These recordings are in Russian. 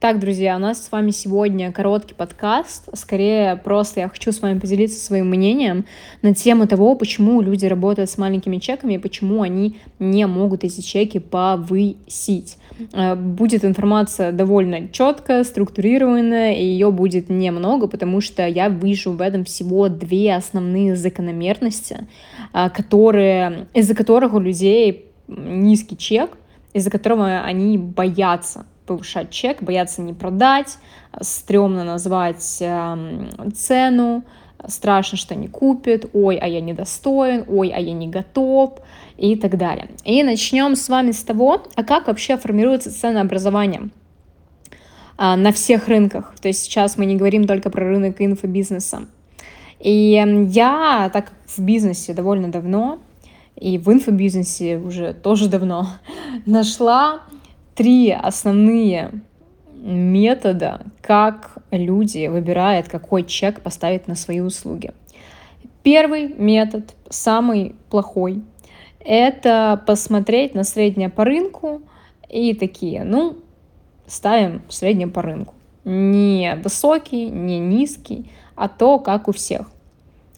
Так, друзья, у нас с вами сегодня короткий подкаст. Скорее, просто я хочу с вами поделиться своим мнением на тему того, почему люди работают с маленькими чеками и почему они не могут эти чеки повысить. Э, будет информация довольно четкая, структурированная, и ее будет немного, потому что я вижу в этом всего две основные закономерности, э, которые, из-за которых у людей низкий чек, из-за которого они боятся повышать чек, боятся не продать, стрёмно назвать э, цену, страшно, что не купит, ой, а я недостоин, ой, а я не готов и так далее. И начнем с вами с того, а как вообще формируется ценообразование а, на всех рынках. То есть сейчас мы не говорим только про рынок инфобизнеса. И я, так в бизнесе довольно давно, и в инфобизнесе уже тоже давно, нашла три основные метода, как люди выбирают, какой чек поставить на свои услуги. Первый метод, самый плохой, это посмотреть на среднее по рынку и такие, ну, ставим среднее по рынку. Не высокий, не низкий, а то, как у всех.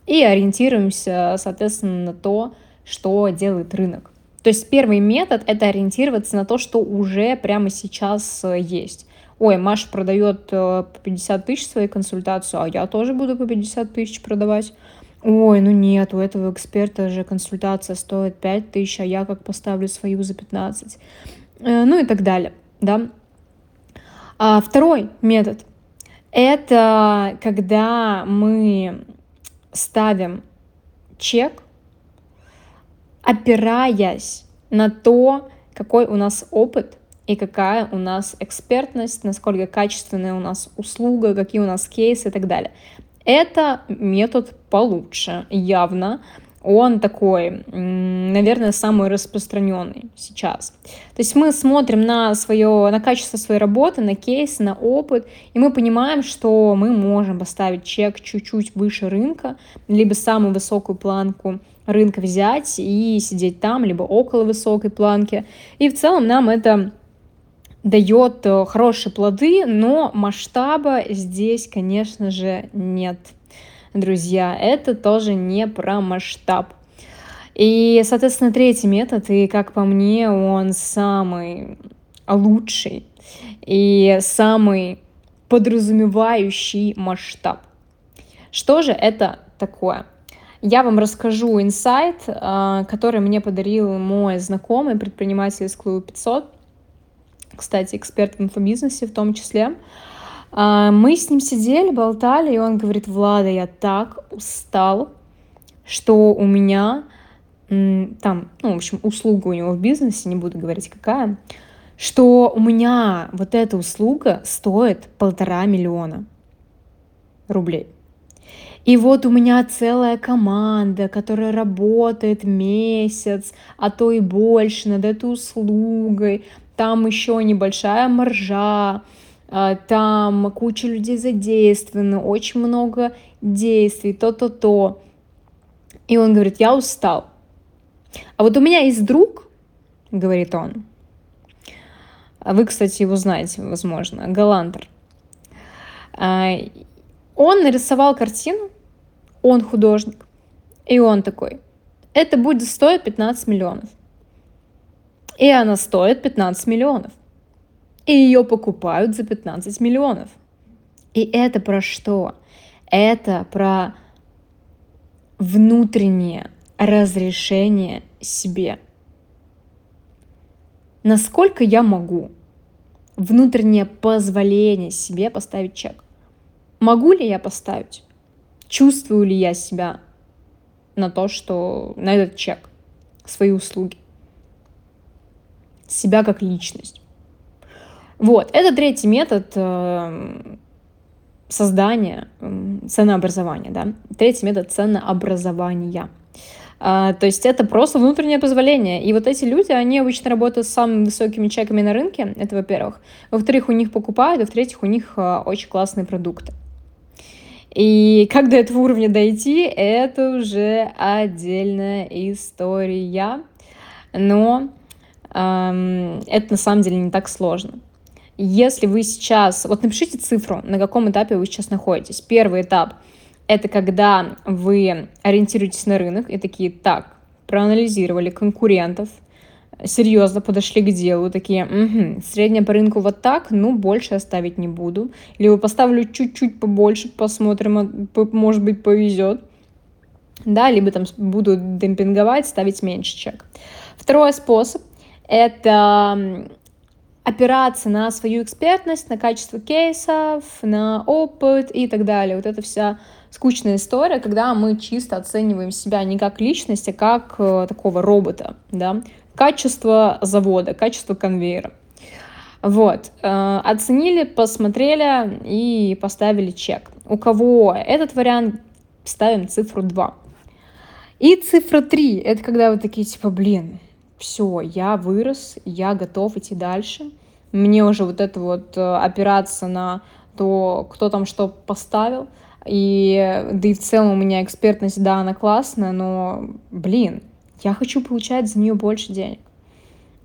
И ориентируемся, соответственно, на то, что делает рынок. То есть первый метод — это ориентироваться на то, что уже прямо сейчас э, есть. Ой, Маша продает э, по 50 тысяч свою консультацию, а я тоже буду по 50 тысяч продавать. Ой, ну нет, у этого эксперта же консультация стоит 5 тысяч, а я как поставлю свою за 15. Э, ну и так далее, да. А второй метод — это когда мы ставим чек опираясь на то, какой у нас опыт и какая у нас экспертность, насколько качественная у нас услуга, какие у нас кейсы и так далее. Это метод получше, явно, он такой, наверное, самый распространенный сейчас. То есть мы смотрим на, свое, на качество своей работы, на кейс, на опыт, и мы понимаем, что мы можем поставить чек чуть-чуть выше рынка, либо самую высокую планку рынка взять и сидеть там, либо около высокой планки. И в целом нам это дает э, хорошие плоды, но масштаба здесь, конечно же, нет друзья, это тоже не про масштаб. И, соответственно, третий метод, и как по мне, он самый лучший и самый подразумевающий масштаб. Что же это такое? Я вам расскажу инсайт, а, который мне подарил мой знакомый предприниматель из клуба 500, кстати, эксперт в инфобизнесе в том числе. А, мы с ним сидели, болтали, и он говорит, Влада, я так устал, что у меня там, ну, в общем, услуга у него в бизнесе, не буду говорить какая, что у меня вот эта услуга стоит полтора миллиона рублей. И вот у меня целая команда, которая работает месяц, а то и больше над этой услугой. Там еще небольшая маржа, а, там куча людей задействована, очень много действий, то-то-то. И он говорит, я устал. А вот у меня есть друг, говорит он, а вы, кстати, его знаете, возможно, Галантер. Он нарисовал картину, он художник, и он такой, это будет стоить 15 миллионов. И она стоит 15 миллионов и ее покупают за 15 миллионов. И это про что? Это про внутреннее разрешение себе. Насколько я могу внутреннее позволение себе поставить чек? Могу ли я поставить? Чувствую ли я себя на то, что на этот чек, свои услуги? Себя как личность. Вот, это третий метод э, создания ценообразования, да. Третий метод ценообразования. А, то есть это просто внутреннее позволение. И вот эти люди, они обычно работают с самыми высокими чеками на рынке, это во-первых. Во-вторых, у них покупают, в-третьих, у них а, очень классные продукты. И как до этого уровня дойти, это уже отдельная история. Но эм, это на самом деле не так сложно. Если вы сейчас, вот напишите цифру, на каком этапе вы сейчас находитесь. Первый этап — это когда вы ориентируетесь на рынок и такие, так, проанализировали конкурентов, серьезно подошли к делу, такие, угу, средняя по рынку вот так, ну, больше оставить не буду. Либо поставлю чуть-чуть побольше, посмотрим, а, может быть, повезет. Да, либо там буду демпинговать, ставить меньше чек. Второй способ — это опираться на свою экспертность, на качество кейсов, на опыт и так далее. Вот это вся скучная история, когда мы чисто оцениваем себя не как личность, а как э, такого робота, да, качество завода, качество конвейера. Вот, э, оценили, посмотрели и поставили чек. У кого этот вариант, ставим цифру 2. И цифра 3, это когда вы такие, типа, блин, все, я вырос, я готов идти дальше. Мне уже вот это вот э, опираться на то, кто там что поставил. И да и в целом у меня экспертность, да, она классная, но, блин, я хочу получать за нее больше денег.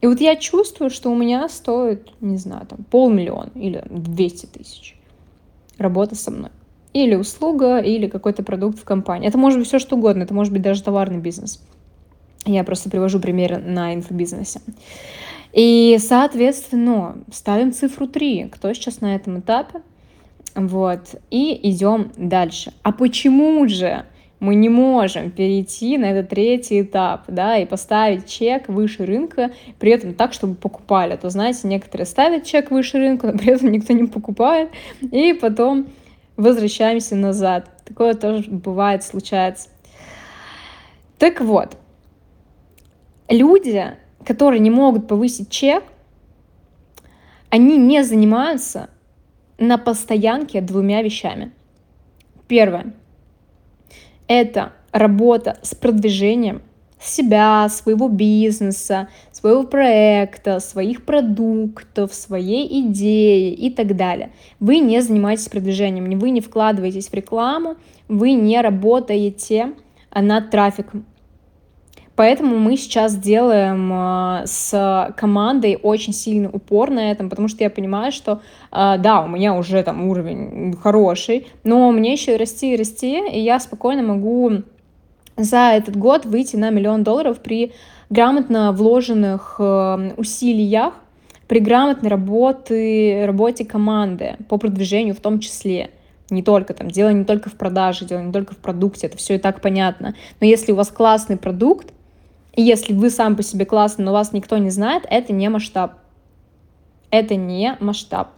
И вот я чувствую, что у меня стоит, не знаю, там полмиллиона или 200 тысяч работа со мной. Или услуга, или какой-то продукт в компании. Это может быть все что угодно, это может быть даже товарный бизнес. Я просто привожу примеры на инфобизнесе. И, соответственно, ставим цифру 3. Кто сейчас на этом этапе? Вот. И идем дальше. А почему же мы не можем перейти на этот третий этап, да, и поставить чек выше рынка, при этом так, чтобы покупали. А то, знаете, некоторые ставят чек выше рынка, но при этом никто не покупает, и потом возвращаемся назад. Такое тоже бывает, случается. Так вот, люди, которые не могут повысить чек, они не занимаются на постоянке двумя вещами. Первое — это работа с продвижением себя, своего бизнеса, своего проекта, своих продуктов, своей идеи и так далее. Вы не занимаетесь продвижением, вы не вкладываетесь в рекламу, вы не работаете над трафиком. Поэтому мы сейчас делаем э, с командой очень сильный упор на этом, потому что я понимаю, что э, да, у меня уже там уровень хороший, но мне еще расти и расти, и я спокойно могу за этот год выйти на миллион долларов при грамотно вложенных э, усилиях, при грамотной работе, работе команды по продвижению в том числе не только там, дело не только в продаже, дело не только в продукте, это все и так понятно. Но если у вас классный продукт, и если вы сам по себе классный, но вас никто не знает, это не масштаб. Это не масштаб.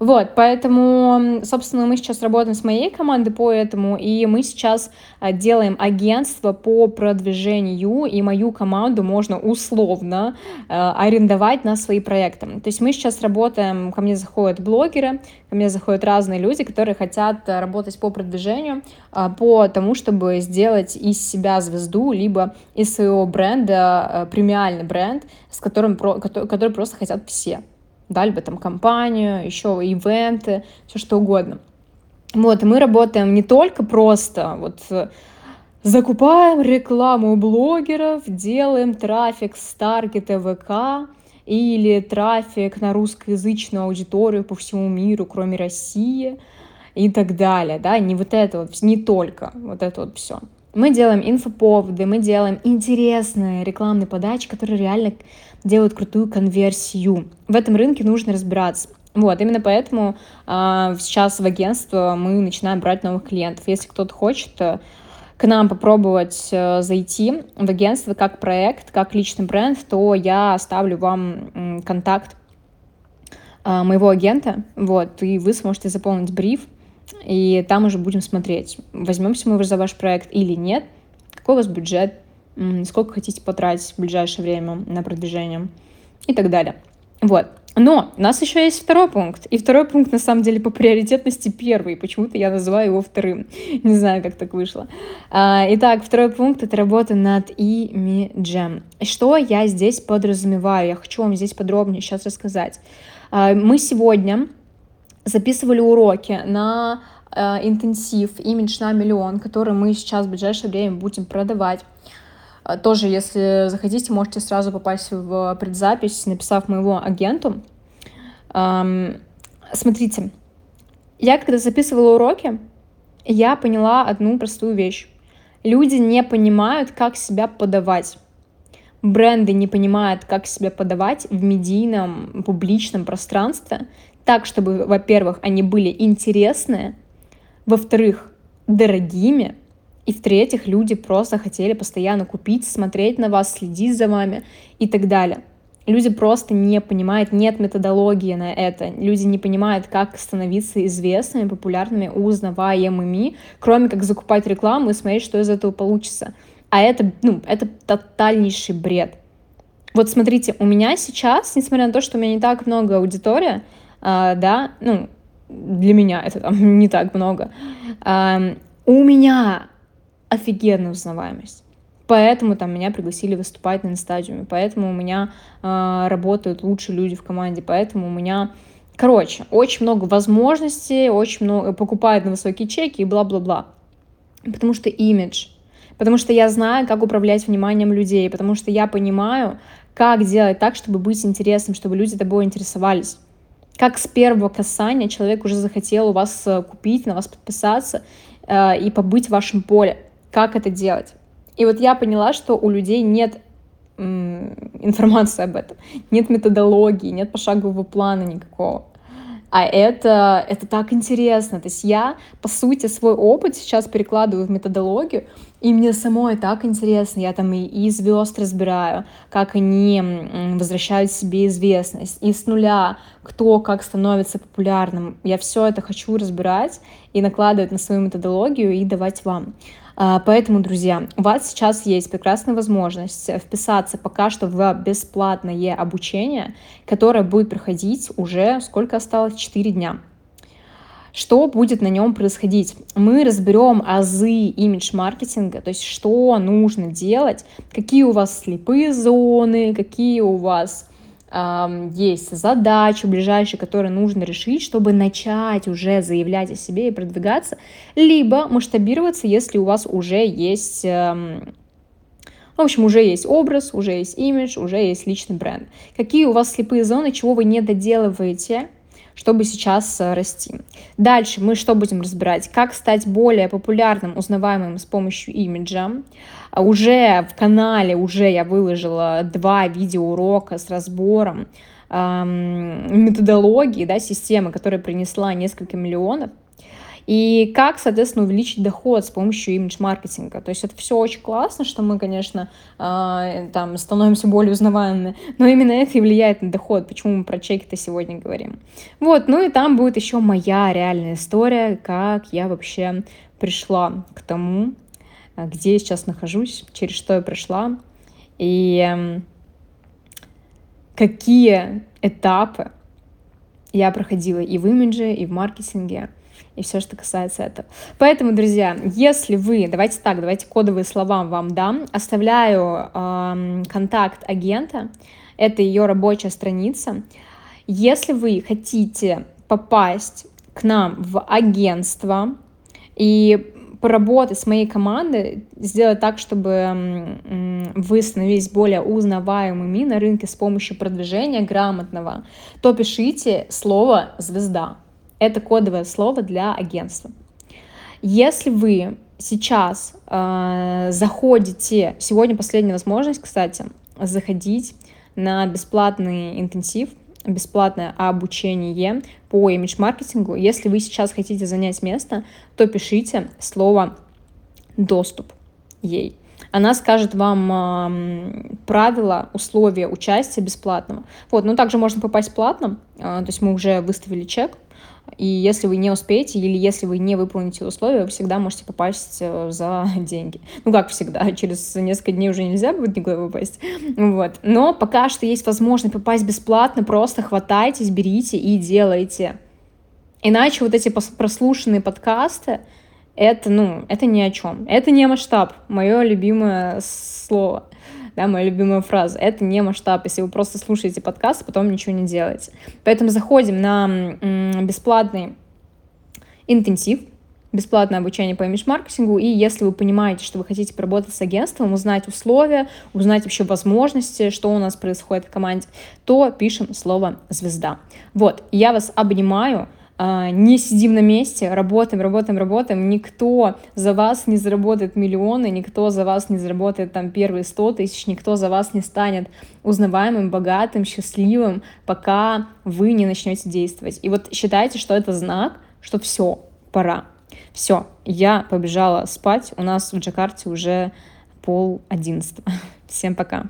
Вот, поэтому, собственно, мы сейчас работаем с моей командой по этому, и мы сейчас а, делаем агентство по продвижению, и мою команду можно условно э, арендовать на свои проекты. То есть мы сейчас работаем, ко мне заходят блогеры, ко мне заходят разные люди, которые хотят работать по продвижению, по тому, чтобы сделать из себя звезду, либо из своего бренда премиальный бренд, с которым, который просто хотят все дали бы там компанию, еще ивенты, все что угодно. Вот, и мы работаем не только просто вот закупаем рекламу блогеров, делаем трафик с таргета ВК или трафик на русскоязычную аудиторию по всему миру, кроме России и так далее, да, не вот это вот, не только вот это вот все. Мы делаем инфоповоды, мы делаем интересные рекламные подачи, которые реально делают крутую конверсию. В этом рынке нужно разбираться. Вот, именно поэтому э, сейчас в агентство мы начинаем брать новых клиентов. Если кто-то хочет э, к нам попробовать э, зайти в агентство как проект, как личный бренд, то я оставлю вам контакт э, моего агента, вот, и вы сможете заполнить бриф, и там уже будем смотреть, возьмемся мы за ваш проект или нет, какой у вас бюджет, сколько хотите потратить в ближайшее время на продвижение и так далее. Вот. Но у нас еще есть второй пункт. И второй пункт, на самом деле, по приоритетности первый. Почему-то я называю его вторым. Не знаю, как так вышло. А, итак, второй пункт — это работа над имиджем. Что я здесь подразумеваю? Я хочу вам здесь подробнее сейчас рассказать. А, мы сегодня записывали уроки на а, интенсив «Имидж на миллион», который мы сейчас в ближайшее время будем продавать. А, тоже, если захотите, можете сразу попасть в предзапись, написав моего агенту. Смотрите, я когда записывала уроки, я поняла одну простую вещь. Люди не понимают, как себя подавать. Бренды не понимают, как себя подавать в медийном, публичном пространстве, так, чтобы, во-первых, они были интересные, во-вторых, дорогими, и в-третьих, люди просто хотели постоянно купить, смотреть на вас, следить за вами и так далее. Люди просто не понимают, нет методологии на это. Люди не понимают, как становиться известными, популярными, узнаваемыми, кроме как закупать рекламу и смотреть, что из этого получится. А это, ну, это тотальнейший бред. Вот смотрите, у меня сейчас, несмотря на то, что у меня не так много аудитория, э, да, ну, для меня это там не так много, э, у меня офигенная узнаваемость. Поэтому там меня пригласили выступать на инстадиуме, поэтому у меня э, работают лучшие люди в команде, поэтому у меня, короче, очень много возможностей, очень много покупают на высокие чеки и бла-бла-бла. Потому что имидж, потому что я знаю, как управлять вниманием людей, потому что я понимаю, как делать так, чтобы быть интересным, чтобы люди тобой интересовались. Как с первого касания человек уже захотел у вас э, купить, на вас подписаться э, и побыть в вашем поле. Как это делать? И вот я поняла, что у людей нет информации об этом, нет методологии, нет пошагового плана никакого. А это, это так интересно. То есть я, по сути, свой опыт сейчас перекладываю в методологию, и мне самой так интересно. Я там и, и звезд разбираю, как они возвращают себе известность, и с нуля, кто как становится популярным. Я все это хочу разбирать и накладывать на свою методологию и давать вам. А, поэтому, друзья, у вас сейчас есть прекрасная возможность вписаться пока что в бесплатное обучение, которое будет проходить уже, сколько осталось, 4 дня. Что будет на нем происходить? Мы разберем азы имидж-маркетинга, то есть что нужно делать, какие у вас слепые зоны, какие у вас есть задачи ближайшие, которые нужно решить, чтобы начать уже заявлять о себе и продвигаться, либо масштабироваться, если у вас уже есть в общем, уже есть образ, уже есть имидж, уже есть личный бренд. Какие у вас слепые зоны, чего вы не доделываете, чтобы сейчас э, расти. Дальше мы что будем разбирать? Как стать более популярным, узнаваемым с помощью имиджа. А уже в канале, уже я выложила два видеоурока с разбором методологии, да, системы, которая принесла несколько миллионов. И как, соответственно, увеличить доход с помощью имидж-маркетинга. То есть это все очень классно, что мы, конечно, э, там становимся более узнаваемыми, но именно это и влияет на доход, почему мы про чеки-то сегодня говорим. Вот, ну и там будет еще моя реальная история, как я вообще пришла к тому, где я сейчас нахожусь, через что я прошла, и э, какие этапы я проходила и в имидже, и в маркетинге, и все, что касается этого. Поэтому, друзья, если вы, давайте так, давайте кодовые слова вам дам, оставляю э, контакт агента, это ее рабочая страница. Если вы хотите попасть к нам в агентство и поработать с моей командой, сделать так, чтобы вы становились более узнаваемыми на рынке с помощью продвижения грамотного, то пишите слово «звезда». Это кодовое слово для агентства. Если вы сейчас э, заходите, сегодня последняя возможность, кстати, заходить на бесплатный интенсив, бесплатное обучение по имидж-маркетингу. Если вы сейчас хотите занять место, то пишите слово «доступ» ей. Она скажет вам э, правила, условия участия бесплатного. Вот, но также можно попасть платно, э, то есть мы уже выставили чек, и если вы не успеете или если вы не выполните условия, вы всегда можете попасть э, за деньги. Ну, как всегда, через несколько дней уже нельзя будет никуда попасть. Вот. Но пока что есть возможность попасть бесплатно, просто хватайтесь, берите и делайте. Иначе вот эти прослушанные подкасты, это, ну, это ни о чем. Это не масштаб, мое любимое слово да, моя любимая фраза, это не масштаб, если вы просто слушаете подкаст, потом ничего не делаете. Поэтому заходим на бесплатный интенсив, бесплатное обучение по имидж-маркетингу, и если вы понимаете, что вы хотите поработать с агентством, узнать условия, узнать вообще возможности, что у нас происходит в команде, то пишем слово «звезда». Вот, я вас обнимаю, не сидим на месте, работаем, работаем, работаем, никто за вас не заработает миллионы, никто за вас не заработает там первые 100 тысяч, никто за вас не станет узнаваемым, богатым, счастливым, пока вы не начнете действовать. И вот считайте, что это знак, что все, пора. Все, я побежала спать, у нас в Джакарте уже пол одиннадцатого. Всем пока.